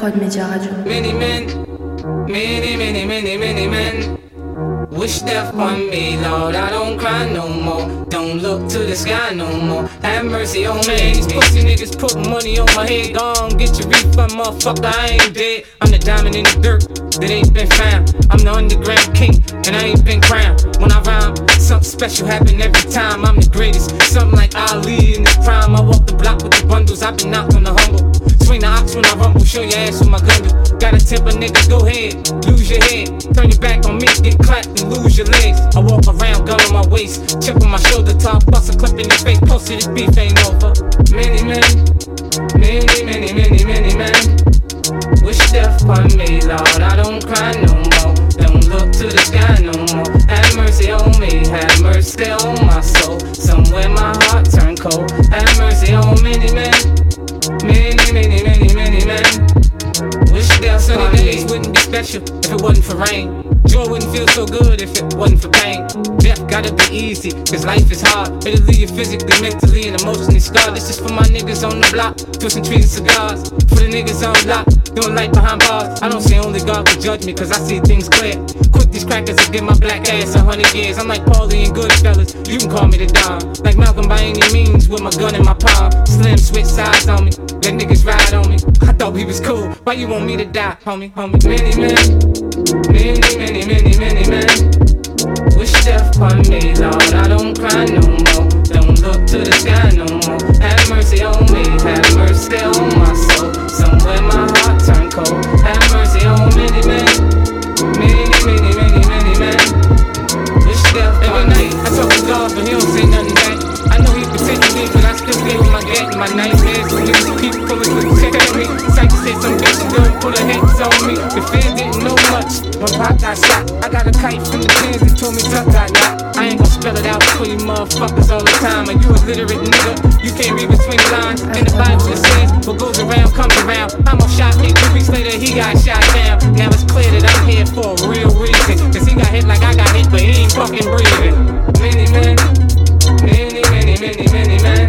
Prod Média Radio. Many men, many, many, many, many men wish death on me, Lord. I don't cry no more. Don't look to the sky no more. Have mercy on me. These pussy niggas put money on my head. Gone, get your refund, motherfucker. I ain't dead. I'm the diamond in the dirt that ain't been found. I'm the underground king, and I ain't been crowned. When I rhyme, something special happen every time. I'm the greatest. Something like Ali in his prime. I walk the block with the bundles. I've been knocked on the humble. Swing the ox when I rumble. Show your ass with my gun. Got a temper, nigga. Go ahead. Lose your head. Turn your back on me. Get clapped and lose your legs. I walk around, gun on my waist. Chip on my shoulder top. Bust a clip in your face. Posted this beef ain't over. Many men. Many, many, many, many men. Wish death upon me, Lord. I don't cry no more. Don't look to the sky no more. Have mercy on me. Have mercy on my soul. Somewhere my heart turned cold. Have mercy on many men. Many, many, many. Wish death sunny days wouldn't be special if it wasn't for rain. Joy wouldn't feel so good if it wasn't for pain. Death gotta be easy, cause life is hard. It'll leave you physically, mentally, and emotionally scarred. This is for my niggas on the block, twisting trees and cigars. For the niggas on lock, doing life behind bars. I don't say only God will judge me, cause I see things clear. Quick, these crackers will give my black ass a hundred years. I'm like Paulie and Goodfellas, you can call me the Don. Like Malcolm by any means, with my gun in my palm. Slim switch sides on me, let niggas ride on me. I thought we was cool, why you want me to die, homie, homie? Many men, many, many, many, many men. Wish death upon me, Lord. I don't cry no more. Don't look to the sky no more. Have mercy on me. Have mercy on my soul. Somewhere my heart turned cold. Have mercy on many men. Many, many, many, many men. Wish death Every night I talk to God, but he don't say nothing back. I know he protected me, but I still gave him my and my nightmares. So niggas keep pulling with check at me. Psych said some bitch don't pull her heads on me. The fans didn't know much. Pop got shot, I got a kite from the pins that told me Tuck got. I ain't gon' spell it out for you motherfuckers all the time. Are you a literate nigga? You can't read between the lines. And the Bible says, what goes around comes around. I'm on shot, two weeks later he got shot down. Now it's clear that I'm here for a real reason. Cause he got hit like I got hit, but he ain't fucking breathing. Many men, many, many, many, many men.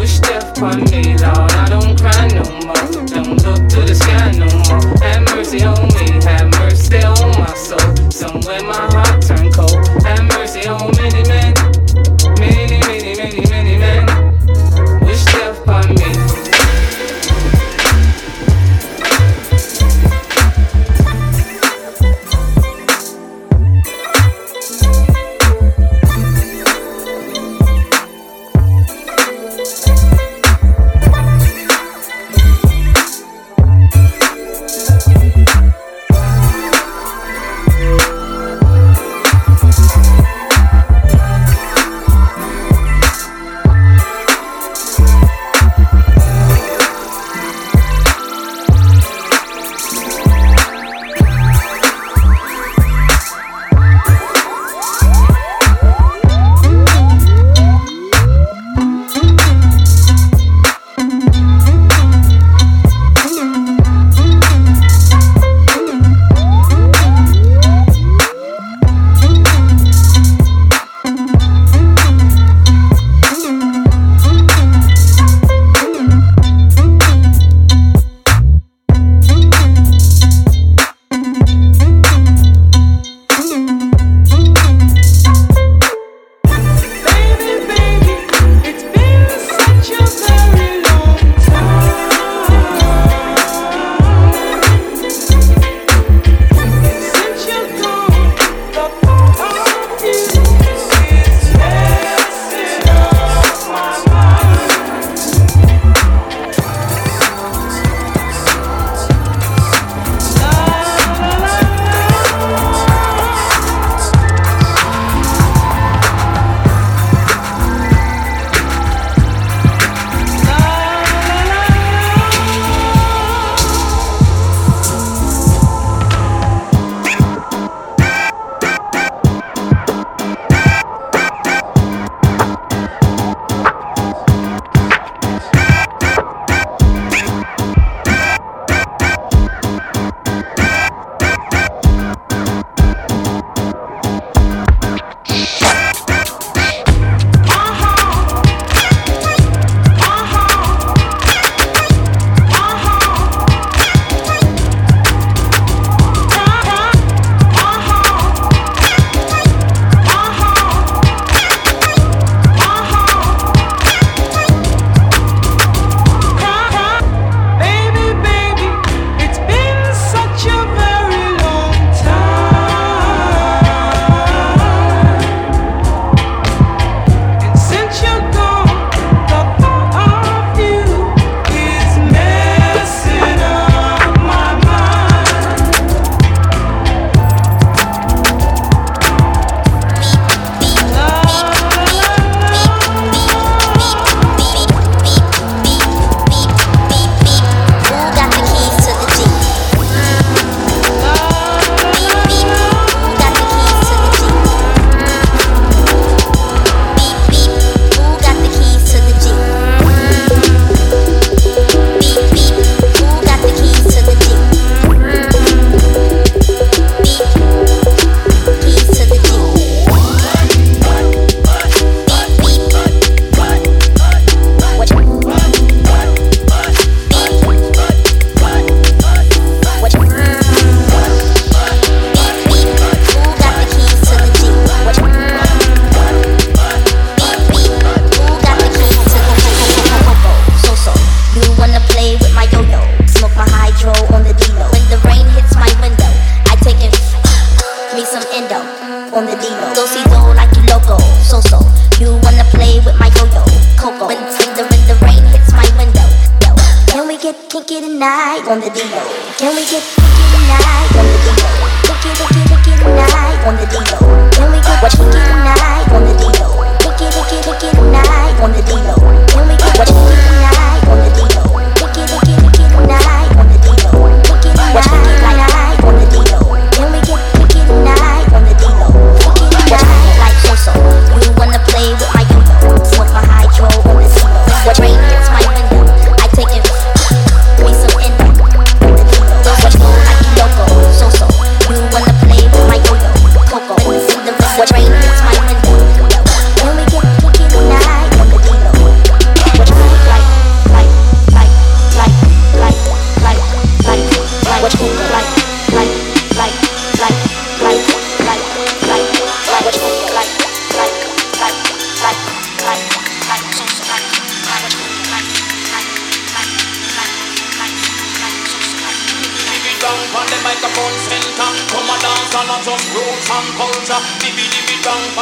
Wish death upon me, Lord. I don't cry no more. Don't look to the sky no more. Have mercy on me. Have mercy on my soul. Somewhere my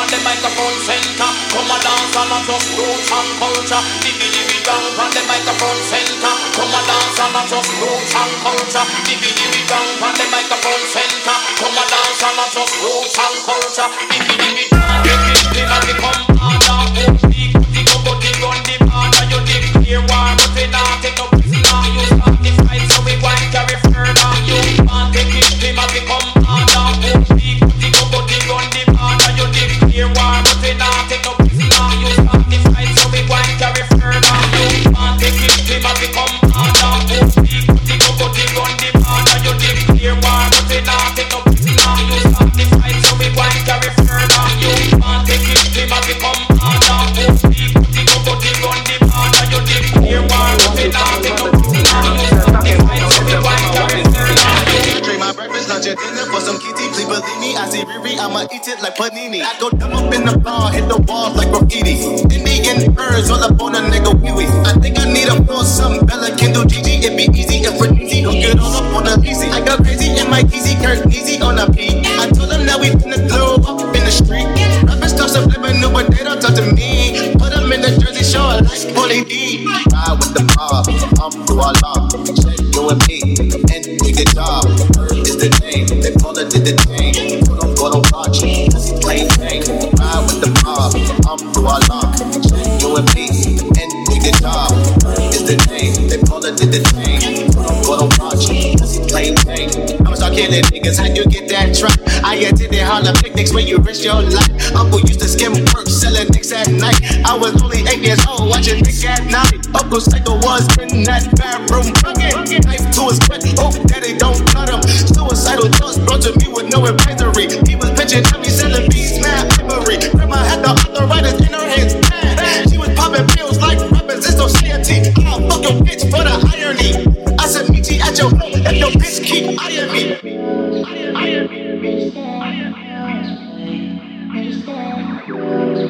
on the microphone center. Come a dance on a just roots and culture. Dibby dibby down on the microphone center. Come a dance on a just roots and culture. Dibby dibby down on the microphone center. Come a dance on a just roots and culture. Dibby dibby down. Dig it, come Like panini. I go dumb up in the bar, hit the walls like graffiti. Indian birds all up on a nigga wee wee. I think I need a floor, something Bella can do GG. Where you risk your life. Uncle used to skim work, selling nicks at night. I was only eight years old, watching Nick at night. Uncle Psycho was in that bathroom, Ride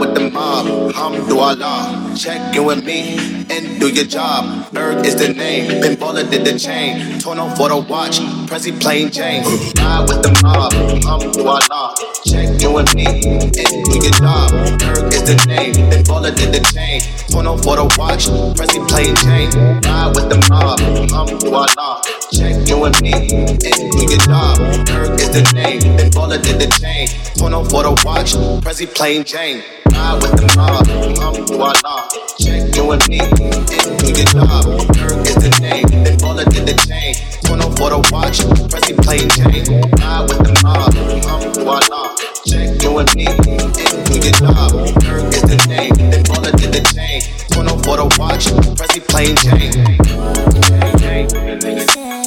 with the mob, hum Allah. Check in with me and do your job. Ferg is the name, Ben Baller did the chain. Torn off for the watch, Prezi plain Jane. Ride with the mob, Alhamdulillah. Check in with me and do your job. Ferg is the name, Ben Baller did the chain. Torn off for the watch, Prezi plain Jane. Ride with the mob, Alhamdulillah. Check in with me and do your job. Ferg is the name, Ben Baller did the chain. Torn off for the watch, Prezi plain Jane. Ride with the mob, job. Check you and me, didn't do your job. Kirk is the name, then baller did the chain. Turn off for the watch, pressing play chain. Ride with the mob, um, voila. Check you and me, didn't do your job. Kirk is the name, then baller did the chain. Turn off for the watch, pressing play chain. chain, chain, chain, chain, chain.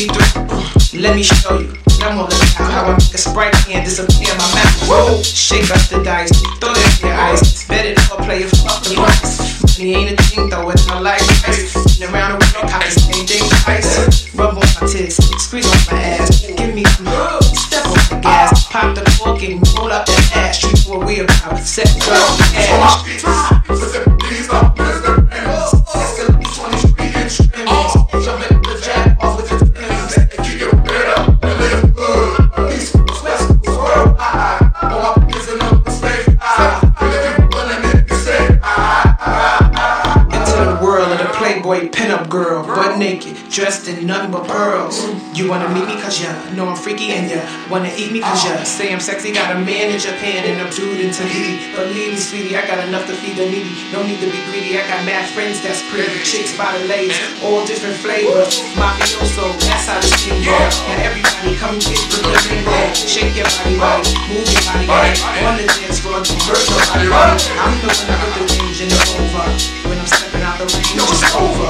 see through. Let me show you. I'm gonna the you how I make a sprite can disappear my mouth. Whoa, shake up the dice, throw it in your eyes. It's better than a player for the price. Money ain't a thing though, it's my life. Been around the world, cop the same thing twice. Rub on my tits, squeeze on my ass. Give me some step on the gas, pop the cork and roll up the ass. Street know what we about, set up the ass. Wanna meet me cause ya know I'm freaky and ya wanna eat me cause you say I'm sexy. Got a man in Japan and I'm dude in Tahiti. Believe me, sweetie, I got enough to feed the needy. No need to be greedy. I got mad friends that's pretty. Chicks by the ladies, all different flavors. Mafioso, that's how the team go. Now everybody come get the living there. Shake your body right, move your body right. On the dance floor, hurt nobody right. I'm the one with the range in the over. When I'm stepping out the range, it's over.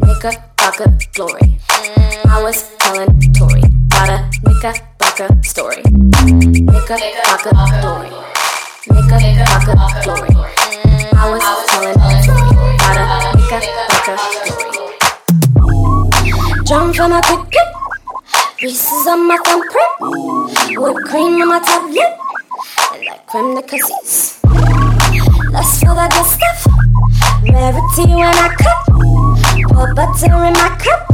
Fucker, glory. I was telling Tori about a fucker story. Fucker, glory. Fucker, glory. I was telling Tori about a fucker story. Jump from a quick Reese's on my thumbprint. Whipped cream on my top lip. Like creme de cassis. Let's feel that good stuff. Rarity when I cut. Pour butter in my cup.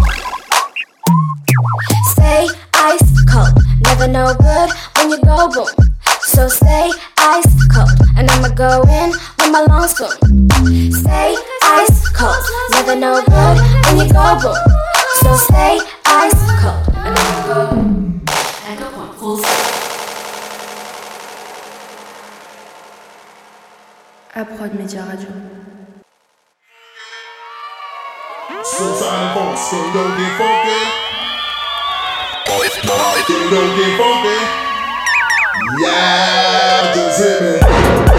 Stay ice cold. Never know good when you go boom. So stay ice cold. And I'ma go in with my long spoon. Stay ice cold. Never know good when you go boom. So stay ice cold. À Prod Média Radio. Folks, can you don't get funky? You don't get funky? Yeah, just hit me.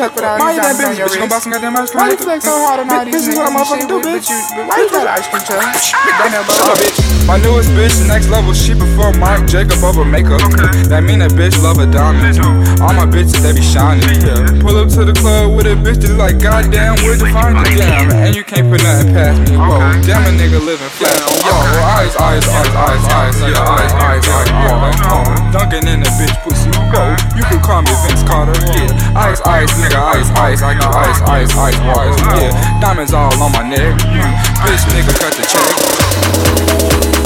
chakra an ice cream truck with all these diamonds on your wrist? Bitch, you gonna buy some goddamn ice cream? Why you flex so hard on all these This is what I'm motherfucking do, bitch. Why you an ice cream truck? Shut up, bitch. My newest bitch, next level. She prefer Marc Jacob over makeup. That mean a bitch love a diamond. All my bitches, they be shining. Pull up to the club with a bitch that like, goddamn, where'd you find it? Damn, and you can't put nothing past me. Whoa, damn a nigga living flat. Yo, eyes, eyes, eyes, eyes, eyes, yeah, eyes, eyes, eyes, yeah. Dunking in the bitch pussy. Yo, you can call me Vince Carter. Yeah, ice, ice, nigga, ice, ice. I got ice, ice, ice, ice. Yeah, diamonds all on my neck. Mm. Bitch, nigga, cut the check.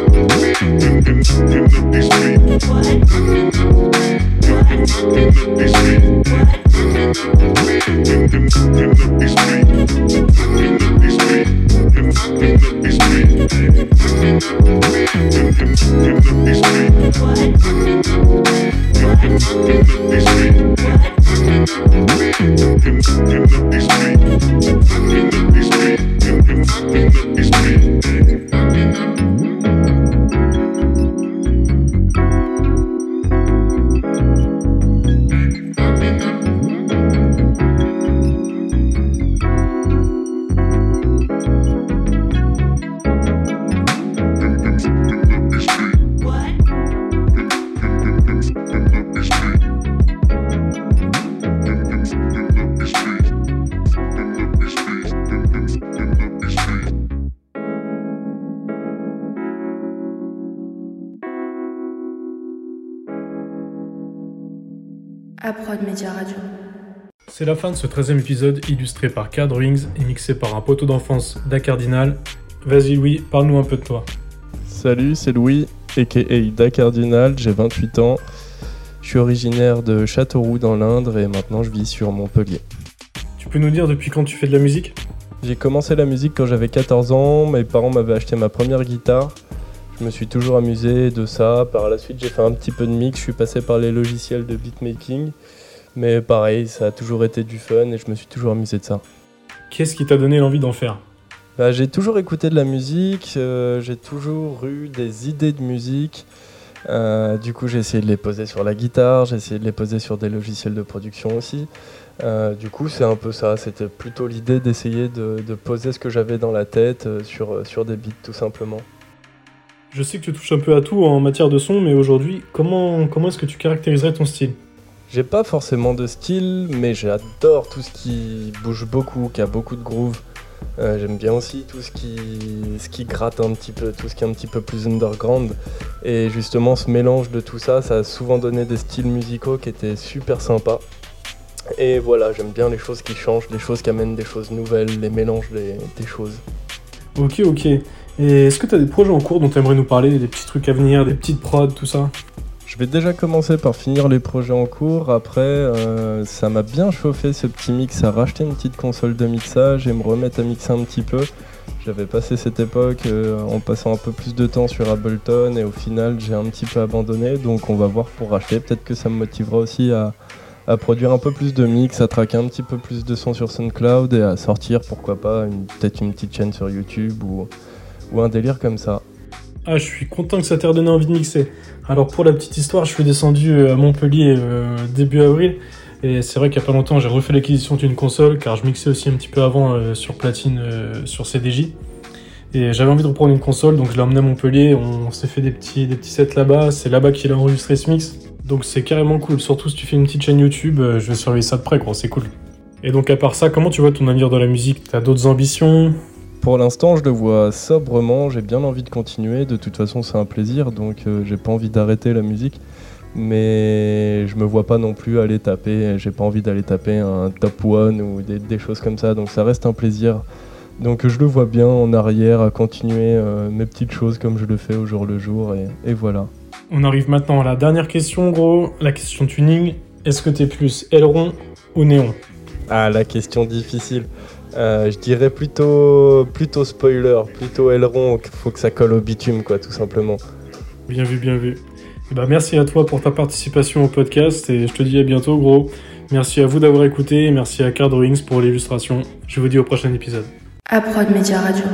What? Prod Média Radio. C'est la fin de ce 13e épisode illustré par Card Rings et mixé par un poteau d'enfance d'Acardinal. Vas-y Louis, parle-nous un peu de toi. Salut, c'est Louis, aka Cardinal, j'ai 28 ans. Je suis originaire de Châteauroux dans l'Indre et maintenant je vis sur Montpellier. Tu peux nous dire depuis quand tu fais de la musique? J'ai commencé la musique quand j'avais 14 ans, mes parents m'avaient acheté ma première guitare. Je me suis toujours amusé de ça. Par la suite, j'ai fait un petit peu de mix, je suis passé par les logiciels de beatmaking. Mais pareil, ça a toujours été du fun et je me suis toujours amusé de ça. Qu'est-ce qui t'a donné l'envie d'en faire? Bah, J'ai toujours écouté de la musique, euh, j'ai toujours eu des idées de musique. Euh, du coup, j'ai essayé de les poser sur la guitare, j'ai essayé de les poser sur des logiciels de production aussi. Euh, du coup, c'est un peu ça. C'était plutôt l'idée d'essayer de, de, poser ce que j'avais dans la tête sur, sur des beats, tout simplement. Je sais que tu touches un peu à tout en matière de son, mais aujourd'hui, comment, comment est-ce que tu caractériserais ton style? J'ai pas forcément de style, mais j'adore tout ce qui bouge beaucoup, qui a beaucoup de groove. Euh, J'aime bien aussi tout ce qui, ce qui gratte un petit peu, tout ce qui est un petit peu plus underground. Et justement, ce mélange de tout ça, ça a souvent donné des styles musicaux qui étaient super sympas. Et voilà, j'aime bien les choses qui changent, les choses qui amènent des choses nouvelles, les mélanges des, des choses. Ok, ok. Et est-ce que tu as des projets en cours dont tu aimerais nous parler, des petits trucs à venir, des petites prods, tout ça? Je vais déjà commencer par finir les projets en cours. Après, euh, ça m'a bien chauffé ce petit mix à racheter une petite console de mixage et me remettre à mixer un petit peu. J'avais passé cette époque euh, en passant un peu plus de temps sur Ableton et au final j'ai un petit peu abandonné. Donc on va voir pour racheter. Peut-être que ça me motivera aussi à, produire un peu plus de mix, à traquer un petit peu plus de son sur SoundCloud et à sortir pourquoi pas peut-être une petite chaîne sur YouTube ou ou un délire comme ça. Ah, je suis content que ça t'ait redonné envie de mixer. Alors pour la petite histoire, je suis descendu euh, à Montpellier euh, début avril. Et c'est vrai qu'il y a pas longtemps, j'ai refait l'acquisition d'une console car je mixais aussi un petit peu avant euh, sur platine sur CDJ. Et j'avais envie de reprendre une console, donc je l'ai emmené à Montpellier. On s'est fait des petits, des petits sets là-bas. C'est là-bas qu'il a enregistré ce mix. Donc c'est carrément cool. Surtout si tu fais une petite chaîne YouTube, je vais surveiller ça de près, quoi. C'est cool. Et donc à part ça, comment tu vois ton avenir dans la musique? T'as d'autres ambitions? Pour l'instant, je le vois sobrement, j'ai bien envie de continuer, de toute façon c'est un plaisir, donc euh, j'ai pas envie d'arrêter la musique, mais je me vois pas non plus aller taper, j'ai pas envie d'aller taper un top one ou des, choses comme ça, donc ça reste un plaisir. Donc je le vois bien en arrière à continuer euh, mes petites choses comme je le fais au jour le jour, et, et voilà. On arrive maintenant à la dernière question, gros, la question tuning. Est-ce que t'es plus aileron ou néon? Ah, la question difficile. Euh, je dirais plutôt, plutôt spoiler, plutôt aileron, il faut que ça colle au bitume, quoi, tout simplement. Bien vu, bien vu. Et bah, merci à toi pour ta participation au podcast et je te dis à bientôt, gros. Merci à vous d'avoir écouté et merci à Card Drawings pour l'illustration. Je vous dis au prochain épisode. À Prod Media Radio.